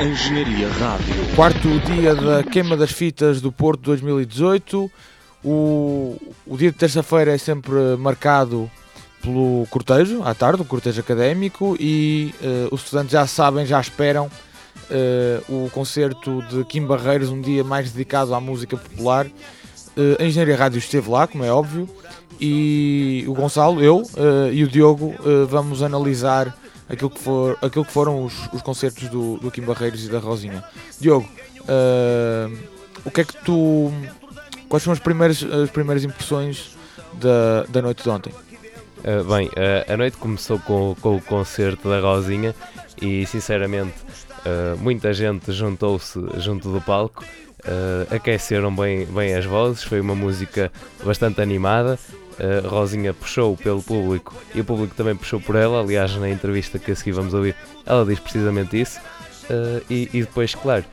Engenharia Rádio. Quarto dia da queima das fitas do Porto 2018. O, o dia de terça-feira é sempre marcado pelo cortejo, à tarde, o cortejo académico, e uh, os estudantes já sabem, já esperam uh, o concerto de Kim Barreiros, um dia mais dedicado à música popular. Uh, a Engenharia Rádio esteve lá, como é óbvio, e o Gonçalo, eu e o Diogo vamos analisar aquilo que, for, aquilo que foram os, os concertos do, do Kim Barreiros e da Rosinha. Diogo, uh, o que é que tu. Quais são as primeiras, as primeiras impressões da, da noite de ontem? Uh, bem, uh, a noite começou com, com, o concerto da Rosinha e sinceramente muita gente juntou-se junto do palco. aqueceram bem, bem as vozes, foi uma música bastante animada, Rosinha puxou pelo público e o público também puxou por ela. Aliás, na entrevista que a seguir vamos ouvir, ela diz precisamente isso. Uh, e, e, depois, claro,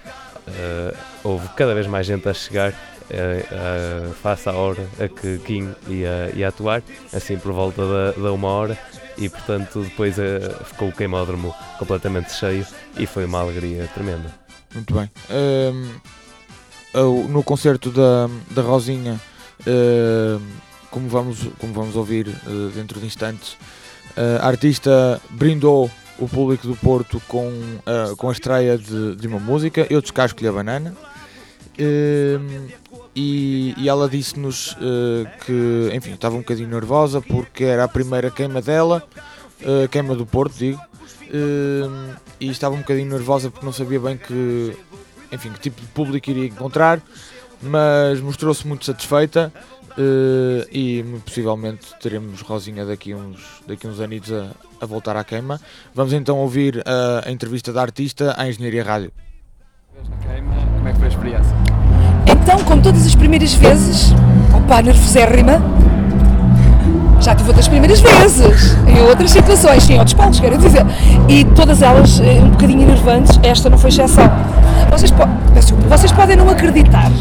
uh, houve cada vez mais gente a chegar uh, face à hora a que Kim ia, ia atuar, assim por volta da, da uma hora. E portanto, depois ficou o queimódromo completamente cheio e foi uma alegria tremenda. Muito bem. Um, no concerto da, da Rosinha como vamos, como vamos ouvir uh, dentro de instantes, uh, a artista brindou o público do Porto com, uh, com a estreia de, de uma música, Eu Descasco-lhe a Banana, e, e, ela disse-nos que, enfim, estava um bocadinho nervosa porque era a primeira queima dela, queima do Porto, digo, e estava um bocadinho nervosa porque não sabia bem que, enfim, que tipo de público iria encontrar, mas mostrou-se muito satisfeita Uh, e possivelmente teremos Rosinha daqui uns, daqui uns anitos a, a voltar à queima. Vamos então ouvir a, a entrevista da artista à Engenharia Rádio. Como é que foi a experiência? Então, como todas as primeiras vezes, opa, nervosérrima, já tive outras primeiras vezes, em outras situações, em outros palcos, quero dizer, e todas elas eh, um bocadinho enervantes, esta não foi exceção. Vocês, po vocês podem não acreditar,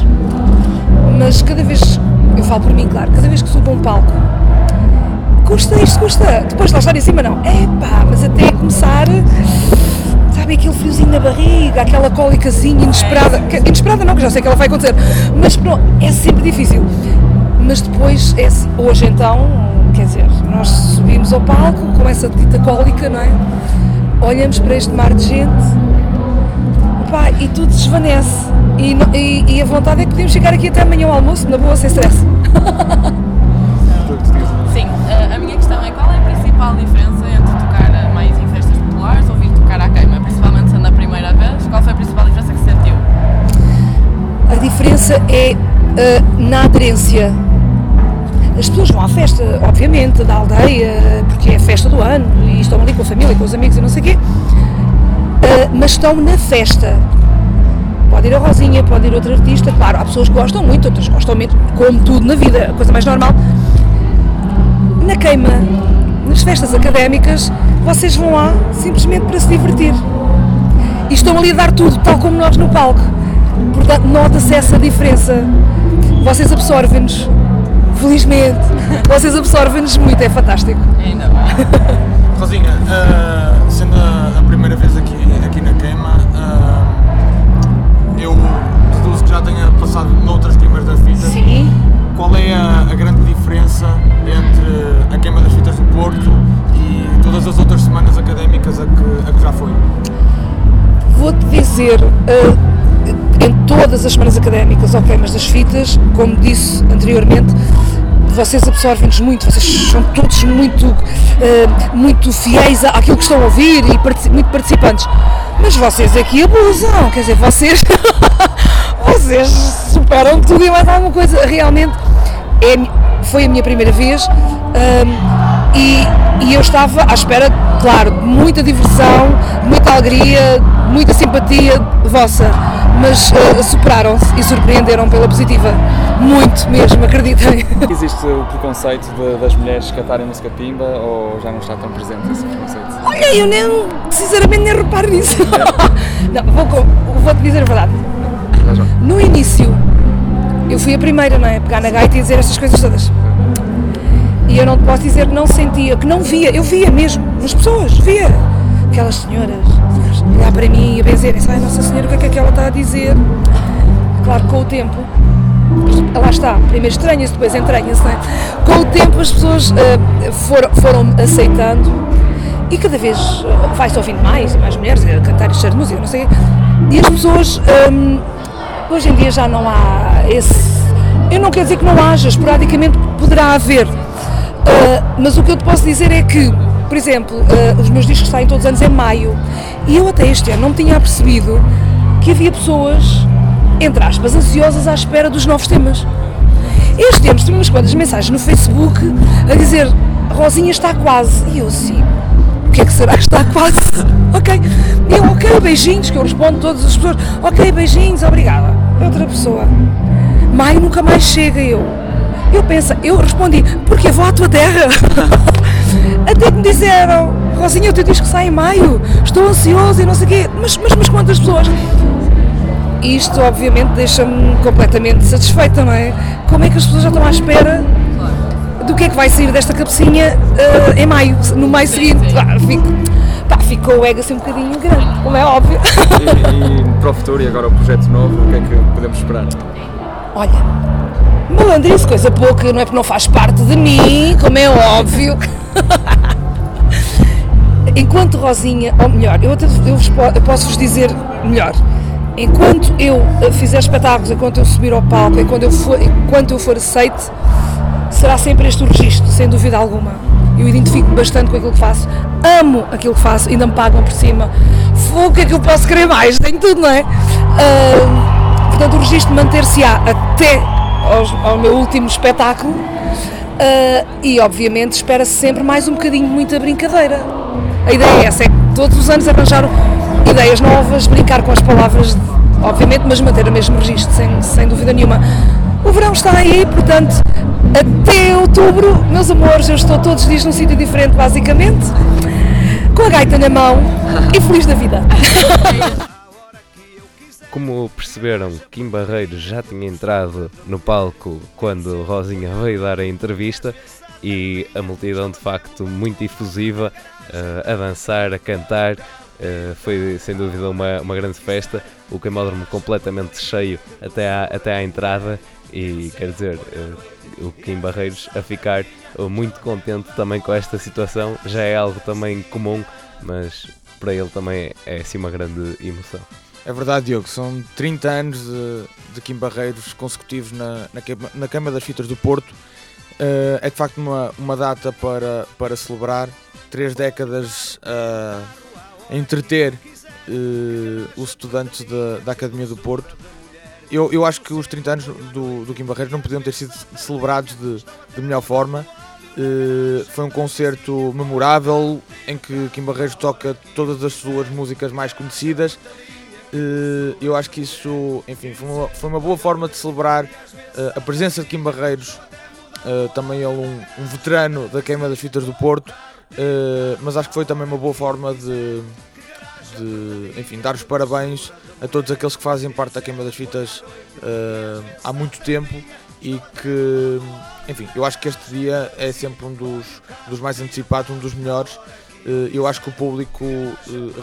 mas cada vez eu falo por mim, claro, cada vez que subo um palco, custa isto, custa. Depois lá estar em cima, não. É pá, mas até começar, sabe, aquele friozinho na barriga, aquela cólicazinha inesperada. Inesperada não, que já sei que ela vai acontecer, mas pronto, é sempre difícil. Mas depois, é assim, hoje então, quer dizer, nós subimos ao palco com essa dita cólica, não é? Olhamos para este mar de gente pá, e tudo desvanece. E, e, e, a vontade é que podíamos chegar aqui até amanhã ao almoço, na boa, sem stress. Sim, a minha questão é qual é a principal diferença entre tocar mais em festas populares ou vir tocar à queima, principalmente sendo a primeira vez? Qual foi a principal diferença que sentiu? A diferença é uh, na aderência. As pessoas vão à festa, obviamente, da aldeia, porque é a festa do ano e estão ali com a família, com os amigos e não sei o quê uh, mas estão na festa. Pode ir a Rosinha, pode ir outro artista, claro, há pessoas que gostam muito, outras gostam menos, como tudo na vida, a coisa mais normal. Na queima, nas festas académicas, vocês vão lá simplesmente para se divertir. E estão ali a dar tudo, tal como nós no palco. Portanto, nota-se essa diferença. Vocês absorvem-nos, felizmente. Vocês absorvem-nos muito, é fantástico. Ainda bem. Rosinha, uh, sendo a, a, primeira vez aqui, aqui na queima, uh, já tenha passado noutras queimas das fitas. Sim. Qual é a, a, grande diferença entre a queima das fitas do Porto e todas as outras semanas académicas a que, a que já foi? Vou-te dizer, uh, em todas as semanas académicas ou queimas das fitas, como disse anteriormente, vocês absorvem-nos muito, vocês são todos muito, uh, muito fiéis àquilo que estão a ouvir e particip, muito participantes. Mas vocês aqui abusam, quer dizer, vocês, vocês superam tudo e mais alguma coisa. Realmente é, foi a minha primeira vez um, e, e eu estava à espera, claro, de muita diversão, muita alegria, muita simpatia vossa mas uh, superaram-se e surpreenderam pela positiva. Muito mesmo, acreditem. Existe o preconceito de, das mulheres cantarem música pimba ou já não está tão presente esse preconceito? Olha, eu nem, sinceramente, nem reparo nisso. É. não, vou, vou-te dizer a verdade. No início, eu fui a primeira, não é? Pegar na gaita e dizer estas coisas todas. E eu não te posso dizer que não sentia, que não via, eu via mesmo, nas pessoas, via aquelas senhoras olhar para mim e a benzerem ai Nossa Senhora, o que é que é que ela está a dizer? Claro com o tempo, lá está, primeiro estranha-se, depois entranha-se, é? Com o tempo as pessoas uh, foram, foram aceitando e cada vez uh, vai-se ouvindo mais e mais mulheres a cantar de música, não sei E as pessoas, um, hoje em dia já não há esse. Eu não quero dizer que não haja, esporadicamente poderá haver, uh, mas o que eu te posso dizer é que por exemplo, uh, os meus discos saem todos os anos em maio e eu até este ano não me tinha apercebido que havia pessoas, entre aspas, ansiosas à espera dos novos temas. Este ano tive umas quantas mensagens no Facebook a dizer Rosinha está quase. E eu assim, o que é que será que está quase? ok. Eu, ok, beijinhos, que eu respondo todas as pessoas, ok, beijinhos, obrigada. Outra pessoa. Maio nunca mais chega eu. Eu penso, eu respondi, porque vou à tua terra. Até que me disseram, Rosinha, o teu disco sai em maio, estou ansioso e não sei o quê. Mas, mas, mas quantas pessoas? Isto, obviamente, deixa-me completamente satisfeita, não é? Como é que as pessoas já estão à espera do que é que vai sair desta cabecinha uh, em maio, no maio seguinte? Ah, fico, pá, ficou o ego assim um bocadinho grande, como é óbvio. E, e para o futuro, e agora o projeto novo, o que é que podemos esperar? Olha, malandrice, coisa pouca, não é porque não faz parte de mim, como é óbvio. Enquanto Rosinha, ou melhor, eu, até, eu, eu posso vos dizer melhor, enquanto eu eh, fizer espetáculos, enquanto eu subir ao palco, enquanto eu for, enquanto eu for aceite, será sempre este o registro, sem dúvida alguma. Eu identifico bastante com aquilo que faço, amo aquilo que faço, ainda me pagam por cima. O que é que eu posso querer mais? Tenho tudo, não é? Uh, portanto, o registro manter-se-á até ao, ao meu último espetáculo Uh, e obviamente espera-se sempre mais um bocadinho de muita brincadeira. A ideia é essa, é todos os anos arranjar ideias novas, brincar com as palavras, obviamente, mas manter o mesmo registro, sem, sem dúvida nenhuma. O verão está aí, portanto, até outubro, meus amores, eu estou todos os dias num sítio diferente, basicamente, com a gaita na mão e feliz da vida. Como perceberam, Kim Barreiros já tinha entrado no palco quando Rosinha veio dar a entrevista e a multidão de facto muito efusiva, uh, a dançar, a cantar. Uh, foi sem dúvida uma, uma grande festa, o queimódromo completamente cheio até à, até à entrada e quer dizer, uh, o Kim Barreiros a ficar muito contente também com esta situação, já é algo também comum, mas para ele também é assim uma grande emoção. É verdade, Diogo, são 30 anos de, de Kim Barreiros consecutivos na, na, na Câmara das Fitas do Porto. Uh, é de facto uma, uma data para, para celebrar. Três décadas uh, a entreter uh, os estudantes da, da Academia do Porto. Eu, eu acho que os 30 anos do, do Kim Barreiros não podiam ter sido celebrados de, de melhor forma. Uh, foi um concerto memorável em que Kim Barreiros toca todas as suas músicas mais conhecidas eh, eu acho que isso, enfim, foi uma, foi uma boa forma de celebrar eh, a presença de Kim Barreiros, também ele um, um, veterano da queima das fitas do Porto, mas acho que foi também uma boa forma de, de enfim, dar os parabéns a todos aqueles que fazem parte da queima das fitas há muito tempo e que, enfim, eu acho que este dia é sempre um dos, dos mais antecipados, um dos melhores. eu acho que o público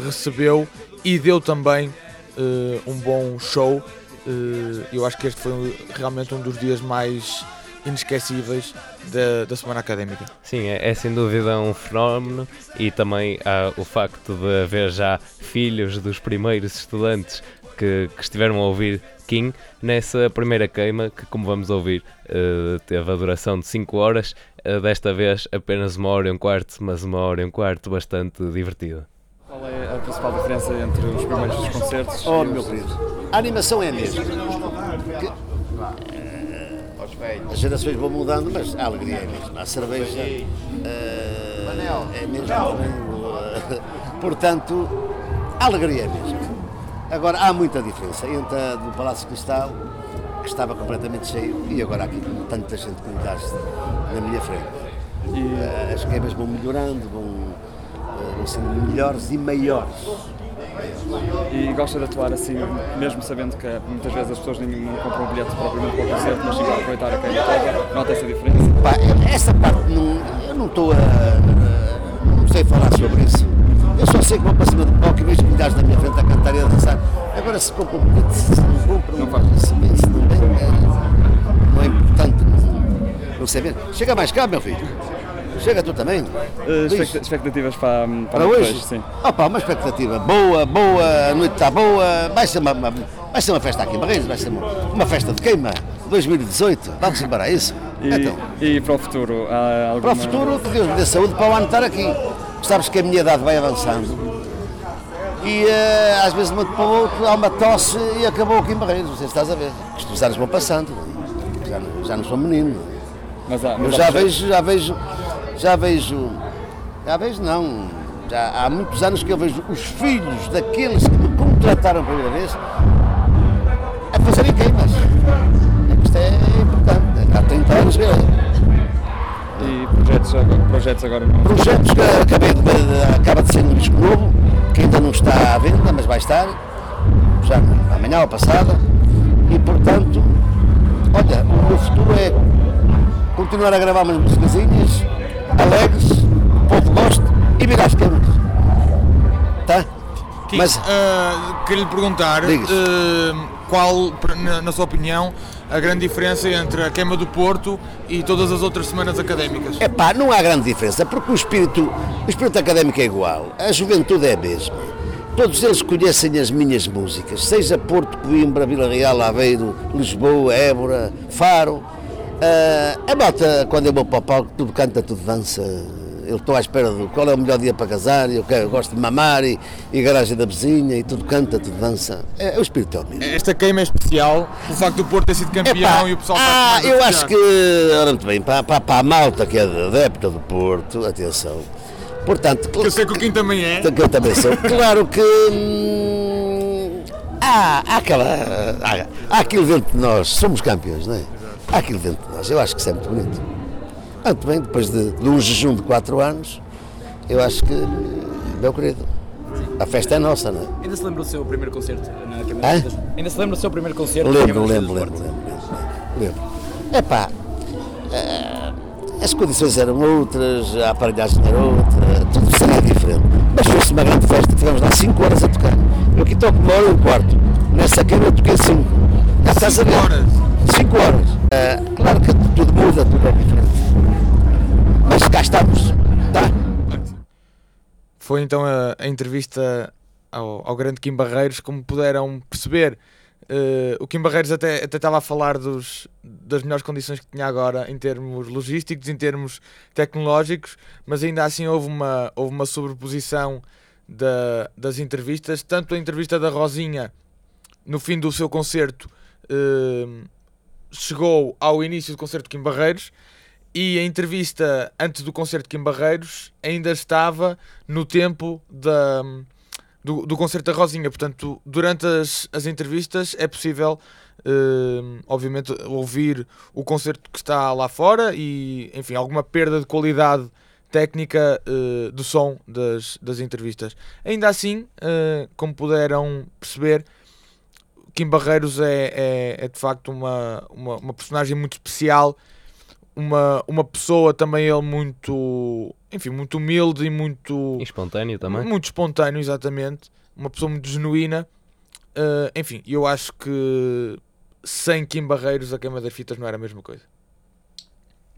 recebeu e deu também uh, um bom show. Uh, eu acho que este foi realmente um dos dias mais inesquecíveis da, da semana académica. Sim, é, é, sem dúvida um fenómeno e também há o facto de haver já filhos dos primeiros estudantes que, que estiveram a ouvir King nessa primeira queima, que como vamos ouvir uh, teve a duração de 5 horas, uh, desta vez apenas uma hora e um quarto, mas uma hora e um quarto bastante divertida. Qual é a principal diferença entre os primeiros dos concertos? Oh, meu querido, a animação é a mesma. Que, as gerações vão mudando, mas a alegria é a mesma. A cerveja uh, é mesmo. Uh, portanto, a alegria é a mesma. Agora, há muita diferença entre a do Palácio Cristal, que estava completamente cheio, e agora aqui com tanta gente que me na minha frente. E... As queimas vão melhorando, vão vão sendo melhores e maiores. E gosta de atuar assim, mesmo sabendo que muitas vezes as pessoas nem não compram um bilhete propriamente para o concerto, mas ficam a aproveitar a queima toda, nota essa diferença? Pá, essa parte não, eu não estou a, a, não sei falar sobre isso. Eu só sei que vou para cima do palco e vejo milhares na minha frente a cantar e a dançar. Agora, se compra um bilhete, se não compra, não faz isso. Isso não, é, não é importante. Não, ver. Chega mais cá, meu filho. Chega tu também. Uh, expectativas para, para, Para hoje? sim. Ah pá, uma expectativa boa, boa, a noite está boa, vai ser uma, uma- vai ser uma festa aqui em Barreiros, vai ser uma, uma festa de queima, 2018, vamos embora a isso. E, Então, e para o futuro? Alguma... para o futuro, que Deus me dê saúde para o ano estar aqui. Sabes que a minha idade vai avançando e eh, às vezes de um para o outro há uma tosse e acabou aqui em Barreiros, não sei se estás a ver. Os anos vão passando, já não, já não sou menino. Mas há, Eu mas há já vejo, já vejo, já vejo, já vejo não, já há muitos anos que eu vejo os filhos daqueles que me contrataram pela primeira vez a fazerem queimas. Isto é importante, há 30 anos que E projetos agora, projetos agora não? projetos que acabei de, de- acaba de ser um disco novo, que ainda não está à venda, mas vai estar, já amanhã ou passada, e portanto, olha, o meu futuro é continuar a gravar umas musicazinhas alegres, o povo goste e virar as câmaras. Tá? Mas- ah, queria lhe perguntar ah, qual, na, na sua opinião, a grande diferença entre a queima do Porto e todas as outras semanas académicas? É pá, não há grande diferença, porque o espírito, o espírito académico é igual, a juventude é a mesma. Todos eles conhecem as minhas músicas, seja Porto, Coimbra, Vila Real, Aveiro, Lisboa, Évora, Faro. Ah, a malta, quando eu vou para o palco, tudo canta, tudo dança. Eu estou à espera de qual é o melhor dia para casar, eu, quero, eu gosto de mamar e, e garagem da vizinha, e tudo canta, tudo dança. É, o espírito é o mesmo. Esta queima é especial, o facto do Porto ter sido campeão Epá, e o pessoal ah, eu acho que, ora muito bem, para, para, para a malta que é adepta do Porto, atenção. Portanto, Que eu sei que o Kim também é. que eu também sou. Claro que hum, há, há aquela. Há, há aquilo dentro de nós, somos campeões, não é? Há aquilo dentro de nós, eu acho que isso é muito bonito. Ah, Muito bem, depois de, de um jejum de 4 anos, eu acho que, meu querido, a festa é nossa, não é? Ainda se lembra do seu primeiro concerto na Câmara das? Ainda se lembra do seu primeiro concerto na Lembro, Câmara lembro, lembro, lembro, lembro, lembro. Epá, eh, as condições eram outras, a aparelhagem era outra, tudo seria diferente. Mas foi-se uma grande festa, tivemos lá 5 horas a tocar. Eu aqui toco uma hora e um quarto, nessa queima eu toquei 5. Já estás a ver? Cinco horas? 5 horas. Eh, claro que tudo muda, tudo é diferente. Mas cá estamos, tá? Foi então a, a entrevista ao, ao grande Kim Barreiros, como puderam perceber. eh, o Kim Barreiros até, até estava a falar dos, das melhores condições que tinha agora em termos logísticos, em termos tecnológicos, mas ainda assim houve uma, houve uma sobreposição da, das entrevistas, tanto a entrevista da Rosinha no fim do seu concerto eh, chegou ao início do concerto de Kim Barreiros e a entrevista antes do concerto de Kim Barreiros ainda estava no tempo da, do, do concerto da Rosinha. Portanto, durante as, as entrevistas é possível, eh, obviamente, ouvir o concerto que está lá fora e, enfim, alguma perda de qualidade técnica eh, do som das, das entrevistas. Ainda assim, eh, como puderam perceber, Kim Barreiros é, é, é de facto uma, uma, uma personagem muito especial, uma, uma pessoa também ele muito, enfim, muito humilde e muito, E espontâneo também. muito espontâneo, exatamente, uma pessoa muito genuína. Eh, enfim, eu acho que sem Kim Barreiros a queima das fitas não era a mesma coisa.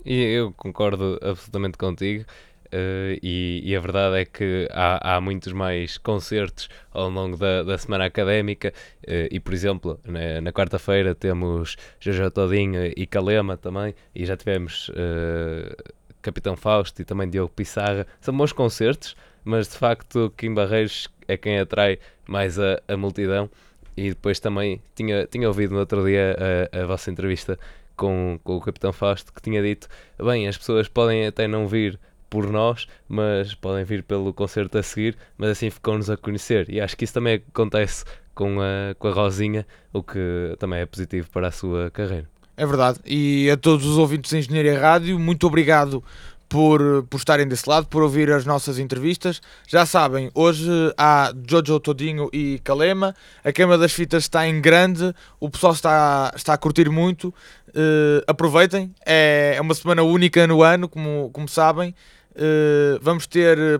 E eu concordo absolutamente contigo. Eh, e, e a verdade é que há, há muitos mais concertos ao longo da, da semana académica. eh, e, por exemplo, na, na quarta-feira temos Jojo Todinho e Calema também. E já tivemos eh, Capitão Fausto e também Diogo Pissarra. São bons concertos, mas de facto Kim Barreiros é quem atrai mais a, a multidão. E depois também tinha, tinha ouvido no outro dia a, a vossa entrevista com, com o Capitão Fausto que tinha dito: bem, as pessoas podem até não vir por nós, mas podem vir pelo concerto a seguir, mas assim ficam-nos a conhecer. E acho que isso também acontece com a, com a Rosinha, o que também é positivo para a sua carreira. É verdade. E a todos os ouvintes da Engenharia Rádio, muito obrigado por, por estarem desse lado, por ouvir as nossas entrevistas. Já sabem, hoje há Jojo Todinho e Calema. A queima das fitas está em grande, o pessoal está, está a curtir muito. Eh, aproveitem, é, é uma semana única no ano, como, como sabem. Eh, vamos ter eh,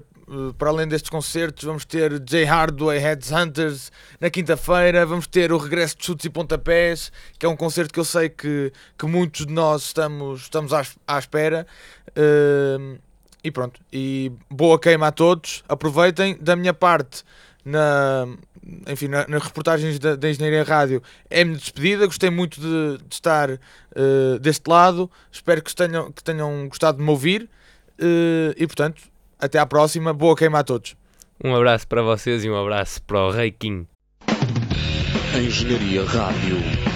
para além destes concertos, vamos ter J Hardway Heads Hunters na quinta-feira, vamos ter o regresso de Chutes e Pontapés, que é um concerto que eu sei que, que muitos de nós estamos, estamos à, à espera. Uh, e pronto, e boa queima a todos, aproveitem. Da minha parte, na, enfim, na, nas reportagens da, da Engenharia Rádio, é minha despedida. Gostei muito de, de estar uh, deste lado. Espero que tenham, que tenham gostado de me ouvir. Uh, e portanto, até à próxima. Boa queima a todos. Um abraço para vocês e um abraço para o Rei Kim. Engenharia Rádio.